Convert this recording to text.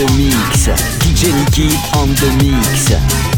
the mix. DJ Nikki on the mix.